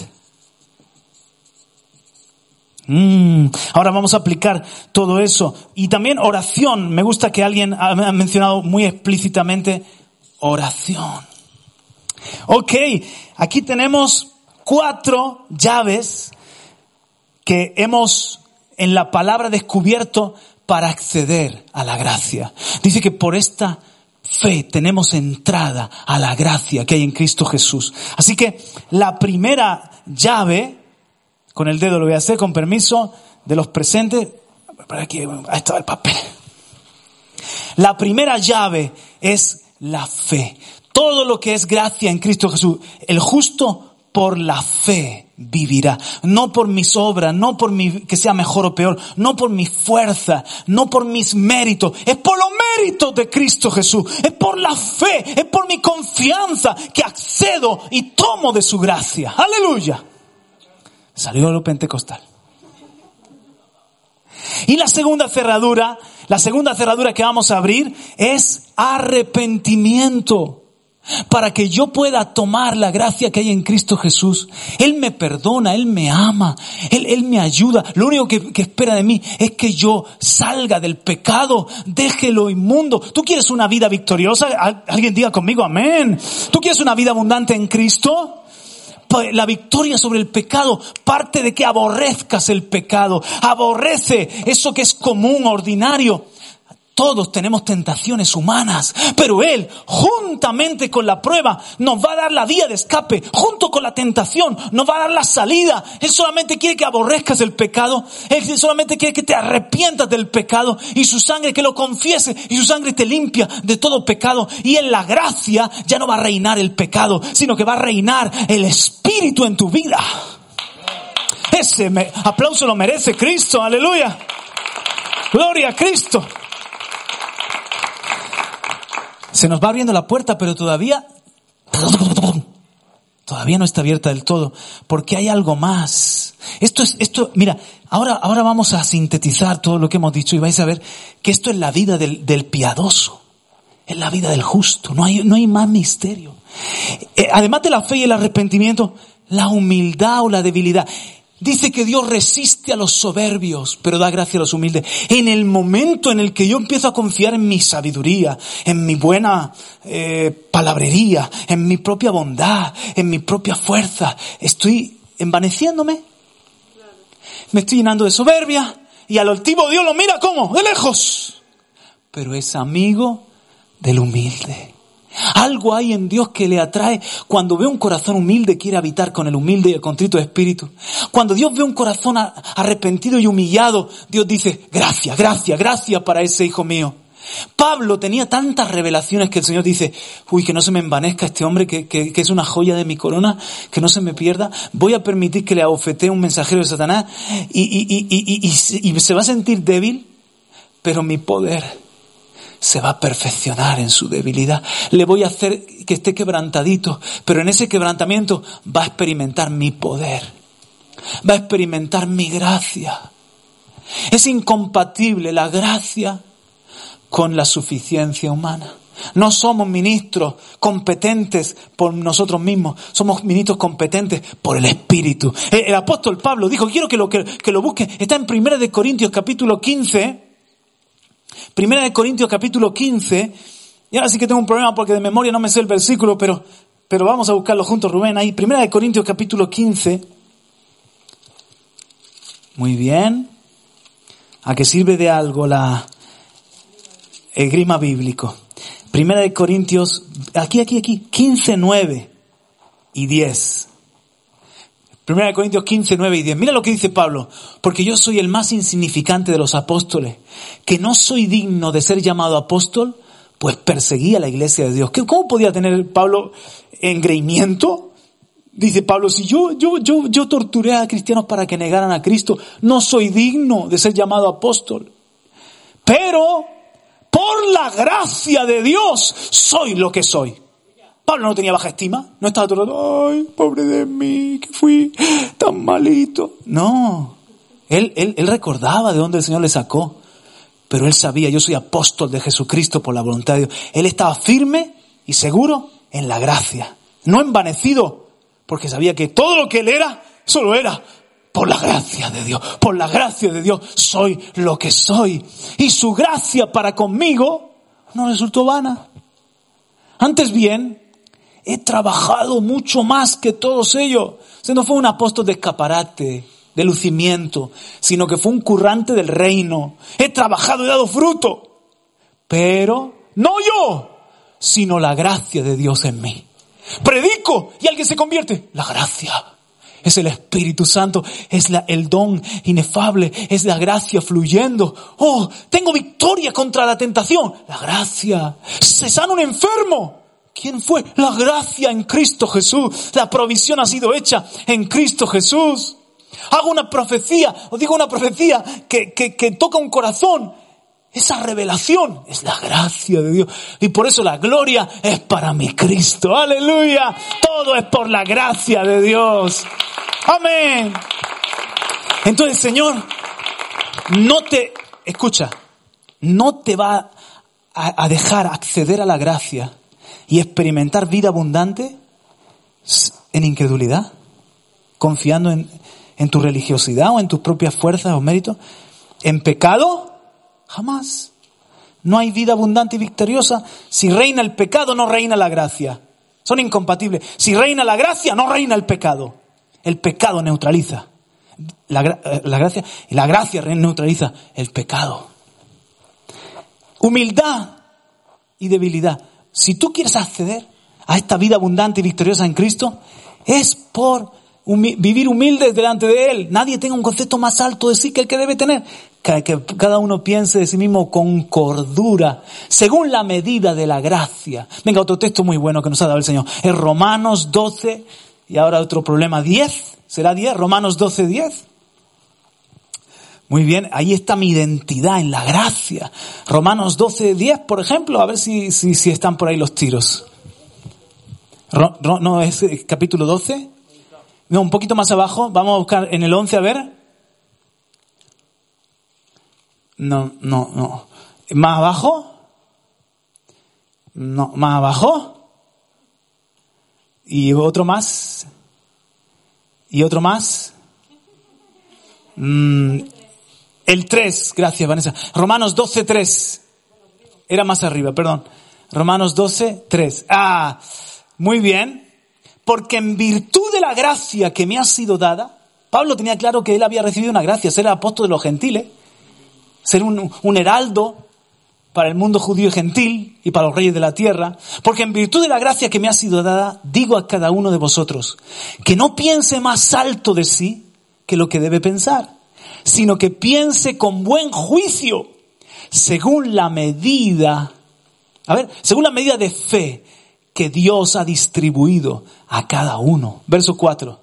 Mm, Ahora vamos a aplicar todo eso. Y también oración. Me gusta que alguien ha mencionado muy explícitamente oración. Ok, aquí tenemos cuatro llaves que hemos en la palabra descubierto para acceder a la gracia. Dice que por esta fe tenemos entrada a la gracia que hay en Cristo Jesús. Así que la primera llave, con el dedo lo voy a hacer con permiso de los presentes, por aquí, ahí estaba el papel. La primera llave es la fe. Todo lo que es gracia en Cristo Jesús. El justo por la fe vivirá. No por mis obras, no por mi, que sea mejor o peor, no por mi fuerza, no por mis méritos. Es por los méritos de Cristo Jesús. Es por la fe, es por mi confianza que accedo y tomo de su gracia. Aleluya. Salió lo pentecostal. Y la segunda cerradura, la segunda cerradura que vamos a abrir es arrepentimiento. Para que yo pueda tomar la gracia que hay en Cristo Jesús. Él me perdona, Él me ama, Él, Él me ayuda. Lo único que, que espera de mí es que yo salga del pecado, deje lo inmundo. ¿Tú quieres una vida victoriosa? Al- Alguien diga conmigo, amén. ¿Tú quieres una vida abundante en Cristo? Pa- La victoria sobre el pecado parte de que aborrezcas el pecado. Aborrece eso que es común, ordinario. Todos tenemos tentaciones humanas, pero Él, juntamente con la prueba, nos va a dar la vía de escape, junto con la tentación, nos va a dar la salida. Él solamente quiere que aborrezcas el pecado, Él solamente quiere que te arrepientas del pecado y su sangre que lo confiese y su sangre te limpia de todo pecado. Y en la gracia ya no va a reinar el pecado, sino que va a reinar el Espíritu en tu vida. Ese me- aplauso lo merece Cristo, aleluya. Gloria a Cristo. Se nos va abriendo la puerta, pero todavía, todavía no está abierta del todo, porque hay algo más. Esto es, esto, mira, ahora, ahora vamos a sintetizar todo lo que hemos dicho y vais a ver que esto es la vida del, del piadoso, es la vida del justo, no hay, no hay más misterio. Eh, además de la fe y el arrepentimiento, la humildad o la debilidad. Dice que Dios resiste a los soberbios, pero da gracia a los humildes. En el momento en el que yo empiezo a confiar en mi sabiduría, en mi buena eh, palabrería, en mi propia bondad, en mi propia fuerza, estoy envaneciéndome. Me estoy llenando de soberbia y al altivo Dios lo mira como, de lejos. Pero es amigo del humilde. Algo hay en Dios que le atrae. Cuando ve un corazón humilde, quiere habitar con el humilde y el contrito espíritu. Cuando Dios ve un corazón arrepentido y humillado, Dios dice, gracias, gracias, gracias para ese hijo mío. Pablo tenía tantas revelaciones que el Señor dice, uy, que no se me envanezca este hombre que, es una joya de mi corona, que no se me pierda. Voy a permitir que le abofetee un mensajero de Satanás y se va a sentir débil, pero mi poder se va a perfeccionar en su debilidad. Le voy a hacer que esté quebrantadito, pero en ese quebrantamiento va a experimentar mi poder. Va a experimentar mi gracia. Es incompatible la gracia con la suficiencia humana. No somos ministros competentes por nosotros mismos, somos ministros competentes por el Espíritu. El, apóstol Pablo dijo, quiero que lo, que, que lo busque, está en 1 de Corintios capítulo 15, Primera de Corintios capítulo 15, y ahora sí que tengo un problema porque de memoria no me sé el versículo, pero, pero vamos a buscarlo juntos, Rubén, ahí. Primera de Corintios capítulo 15. Muy bien. ¿A qué sirve de algo la, el grima bíblico? Primera de Corintios, aquí, aquí, aquí, 15, 9 y 10. Primera de Corintios 15, 9 y 10. Mira lo que dice Pablo. Porque yo soy el más insignificante de los apóstoles, que no soy digno de ser llamado apóstol, pues perseguí a la iglesia de Dios. ¿Qué- ¿Cómo podía tener Pablo engreimiento? Dice Pablo, si yo, yo, yo, yo torturé a cristianos para que negaran a Cristo, no soy digno de ser llamado apóstol. Pero, por la gracia de Dios, soy lo que soy. Pablo no tenía baja estima, no estaba todo el ay, pobre de mí, que fui tan malito. No, él, él, él recordaba de dónde el Señor le sacó, pero él sabía, yo soy apóstol de Jesucristo por la voluntad de Dios. Él estaba firme y seguro en la gracia, no envanecido, porque sabía que todo lo que él era, solo era por la gracia de Dios, por la gracia de Dios soy lo que soy. Y su gracia para conmigo no resultó vana. Antes bien, he trabajado mucho más que todos ellos. O no fue un apóstol de escaparate, de lucimiento, sino que fue un currante del reino. He trabajado y dado fruto. Pero no yo, sino la gracia de Dios en mí. Predico y alguien se convierte. La gracia. Es el Espíritu Santo, es la, el don inefable, es la gracia fluyendo. Oh, tengo victoria contra la tentación. La gracia. Se sana un enfermo. ¿Quién fue? La gracia en Cristo Jesús. La provisión ha sido hecha en Cristo Jesús. Hago una profecía, o digo una profecía que, que, que toca un corazón. Esa revelación es la gracia de Dios. Y por eso la gloria es para mi Cristo. Aleluya. Todo es por la gracia de Dios. Amén. Entonces, Señor, no te, escucha, no te va a, a dejar acceder a la gracia y experimentar vida abundante en incredulidad, confiando en, tu religiosidad o en tus propias fuerzas o méritos, en pecado, jamás. No hay vida abundante y victoriosa. Si reina el pecado, no reina la gracia. Son incompatibles. Si reina la gracia, no reina el pecado. El pecado neutraliza. La, eh, la gracia, y la gracia neutraliza el pecado. Humildad y debilidad. Si tú quieres acceder a esta vida abundante y victoriosa en Cristo, es por vivir humildes delante de Él. Nadie tenga un concepto más alto de sí que el que debe tener. Que, que cada uno piense de sí mismo con cordura, según la medida de la gracia. Venga, otro texto muy bueno que nos ha dado el Señor. Es Romanos 12, y ahora otro problema, 10. ¿Será 10? Romanos 12, 10. Muy bien, ahí está mi identidad en la gracia. Romanos 12, 10, por ejemplo, a ver si, si, si están por ahí los tiros. Ro- no, es eh, capítulo 12. No, un poquito más abajo. Vamos a buscar en el 11, a ver. No, no, no. ¿Más abajo? No, más abajo. Y otro más. Y otro más. Mm, el 3, gracias Vanessa. Romanos 12, 3. Era más arriba, perdón. Romanos 12, 3. Ah, muy bien. Porque en virtud de la gracia que me ha sido dada, Pablo tenía claro que él había recibido una gracia, ser apóstol de los gentiles, ser un, un heraldo para el mundo judío y gentil y para los reyes de la tierra, porque en virtud de la gracia que me ha sido dada, digo a cada uno de vosotros, que no piense más alto de sí que lo que debe pensar, sino que piense con buen juicio, según la medida, a ver, según la medida de fe que Dios ha distribuido a cada uno. Verso 4.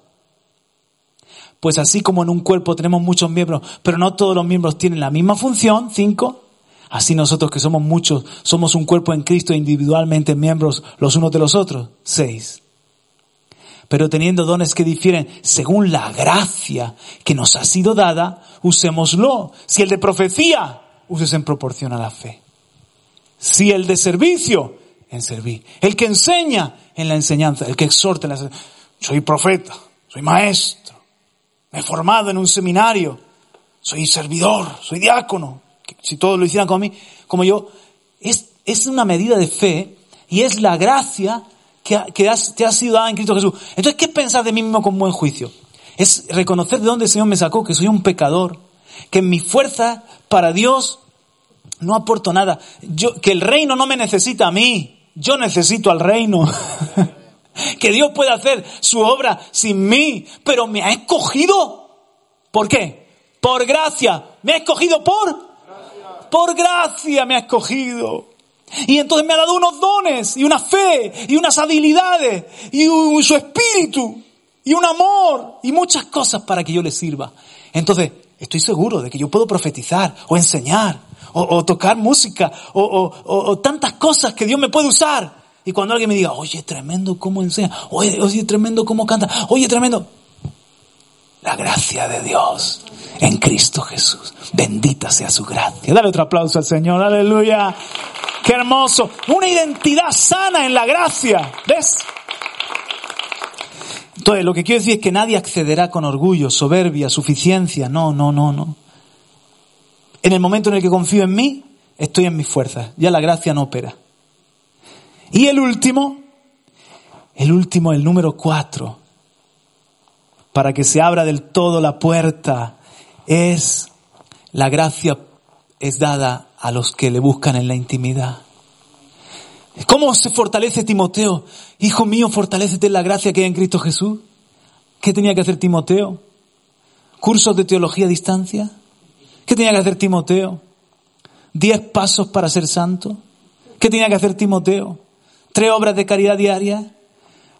Pues así como en un cuerpo tenemos muchos miembros, pero no todos los miembros tienen la misma función, 5. Así nosotros que somos muchos, somos un cuerpo en Cristo individualmente miembros los unos de los otros, 6. Pero teniendo dones que difieren según la gracia que nos ha sido dada, usémoslo. Si el de profecía, uses en proporción a la fe. Si el de servicio, en servir. El que enseña, en la enseñanza. El que exhorta en la. Soy profeta, soy maestro, me he formado en un seminario, soy servidor, soy diácono. Si todos lo hicieran como mí, como yo, es, es una medida de fe y es la gracia que, ha- que has- te ha sido dada en Cristo Jesús. Entonces, ¿qué pensar de mí mismo con buen juicio? Es reconocer de dónde el Señor me sacó, que soy un pecador, que mi fuerza para Dios no aporto nada. Yo, que el reino no me necesita a mí. Yo necesito al reino. que Dios puede hacer su obra sin mí, pero me ha escogido. ¿Por qué? Por gracia. Me ha escogido por. Por gracia me ha escogido. Y entonces me ha dado unos dones y una fe y unas habilidades y un- su espíritu y un amor y muchas cosas para que yo le sirva. Entonces, estoy seguro de que yo puedo profetizar o enseñar o, tocar música o, o- o- o tantas cosas que Dios me puede usar. Y cuando alguien me diga, oye, tremendo cómo enseña, oye, oye, tremendo cómo canta, oye, tremendo, la gracia de Dios en Cristo Jesús. Bendita sea su gracia. Dale otro aplauso al Señor. Aleluya. Qué hermoso. Una identidad sana en la gracia. ¿Ves? Entonces, lo que quiero decir es que nadie accederá con orgullo, soberbia, suficiencia. No, no, no, no. En el momento en el que confío en mí, estoy en mis fuerzas. Ya la gracia no opera. Y el último, el último, el número cuatro, para que se abra del todo la puerta, es la gracia es dada a los que le buscan en la intimidad. ¿Cómo se fortalece Timoteo? Hijo mío, fortalecete en la gracia que hay en Cristo Jesús. ¿Qué tenía que hacer Timoteo? ¿Cursos de teología a distancia? ¿Qué tenía que hacer Timoteo? ¿Diez pasos para ser santo? ¿Qué tenía que hacer Timoteo? ¿Tres obras de caridad diaria?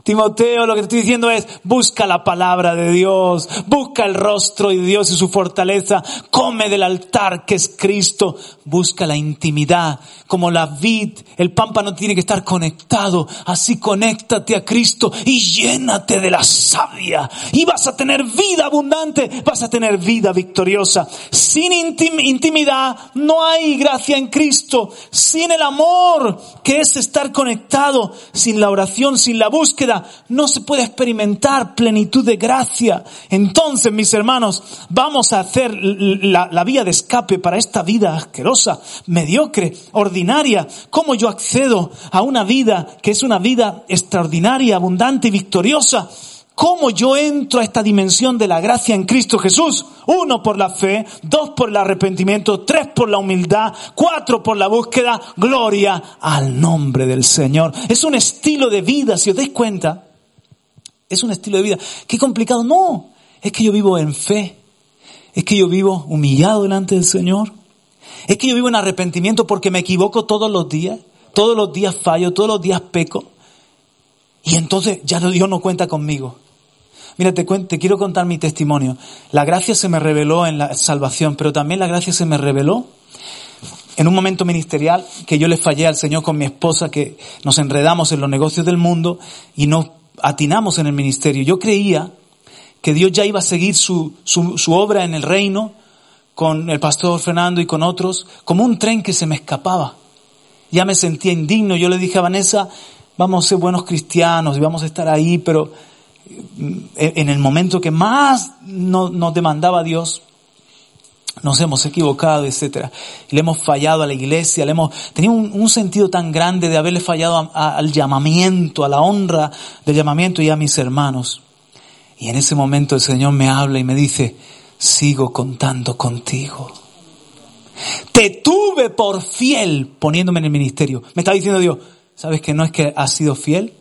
Timoteo, lo que te estoy diciendo es, busca la palabra de Dios, busca el rostro de Dios y su fortaleza, come del altar que es Cristo, busca la intimidad, como la vid, el pámpano tiene que estar conectado, así conéctate a Cristo y llénate de la savia y vas a tener vida abundante, vas a tener vida victoriosa. Sin intim- intimidad no hay gracia en Cristo, sin el amor que es estar conectado, sin la oración, sin la búsqueda, no se puede experimentar plenitud de gracia. Entonces, mis hermanos, vamos a hacer la, la vía de escape para esta vida asquerosa, mediocre, ordinaria. ¿Cómo yo accedo a una vida que es una vida extraordinaria, abundante y victoriosa? ¿Cómo yo entro a esta dimensión de la gracia en Cristo Jesús? Uno por la fe, dos por el arrepentimiento, tres por la humildad, cuatro por la búsqueda, gloria al nombre del Señor. Es un estilo de vida, si os dais cuenta, es un estilo de vida. ¿Qué complicado? No, es que yo vivo en fe, es que yo vivo humillado delante del Señor, es que yo vivo en arrepentimiento porque me equivoco todos los días, todos los días fallo, todos los días peco. Y entonces ya Dios no cuenta conmigo. Mira, te, quiero contar mi testimonio. La gracia se me reveló en la salvación, pero también la gracia se me reveló en un momento ministerial que yo le fallé al Señor con mi esposa, que nos enredamos en los negocios del mundo y nos atinamos en el ministerio. Yo creía que Dios ya iba a seguir su, su, su obra en el reino con el pastor Fernando y con otros, como un tren que se me escapaba. Ya me sentía indigno. Yo le dije a Vanessa, vamos a ser buenos cristianos y vamos a estar ahí, pero en el momento que más nos demandaba Dios, nos hemos equivocado, etcétera. Le hemos fallado a la iglesia, le hemos tenido un, sentido tan grande de haberle fallado al llamamiento, a la honra del llamamiento y a mis hermanos. Y en ese momento el Señor me habla y me dice, sigo contando contigo. Te tuve por fiel poniéndome en el ministerio. Me está diciendo Dios, ¿sabes que no es que has sido fiel?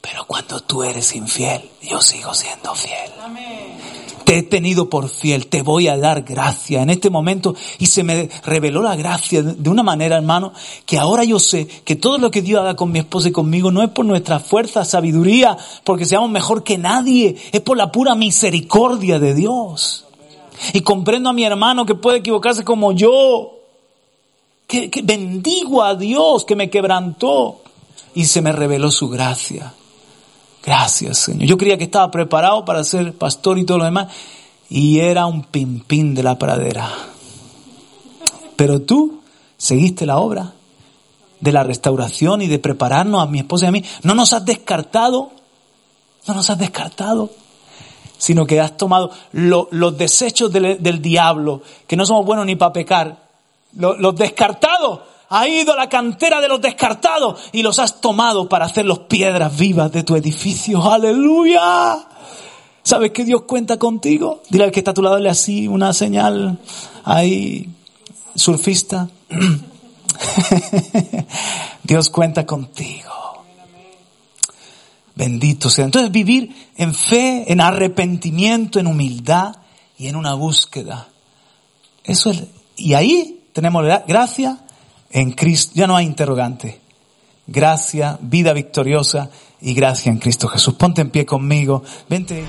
Pero cuando tú eres infiel, yo sigo siendo fiel. Te he tenido por fiel, te voy a dar gracia en este momento. Y se me reveló la gracia de una manera, hermano, que ahora yo sé que todo lo que Dios haga con mi esposa y conmigo no es por nuestra fuerza, sabiduría, porque seamos mejor que nadie, es por la pura misericordia de Dios. Y comprendo a mi hermano que puede equivocarse como yo. que bendigo a Dios que me quebrantó y se me reveló su gracia. Gracias, Señor. Yo creía que estaba preparado para ser pastor y todo lo demás. Y era un pimpín de la pradera. Pero tú seguiste la obra de la restauración y de prepararnos a mi esposa y a mí. No nos has descartado. No nos has descartado. Sino que has tomado los desechos del, diablo, que no somos buenos ni para pecar. los descartados ha ido a la cantera de los descartados y los has tomado para hacer los piedras vivas de tu edificio. Aleluya. ¿Sabes que Dios cuenta contigo? Dile al que está a tu lado, dale así una señal ahí, surfista. Dios cuenta contigo. Bendito sea. Entonces vivir en fe, en arrepentimiento, en humildad y en una búsqueda. Eso es, y ahí tenemos gracia, en Cristo, ya no hay interrogante. Gracia, vida victoriosa y gracia en Cristo Jesús. Ponte en pie conmigo. Vente.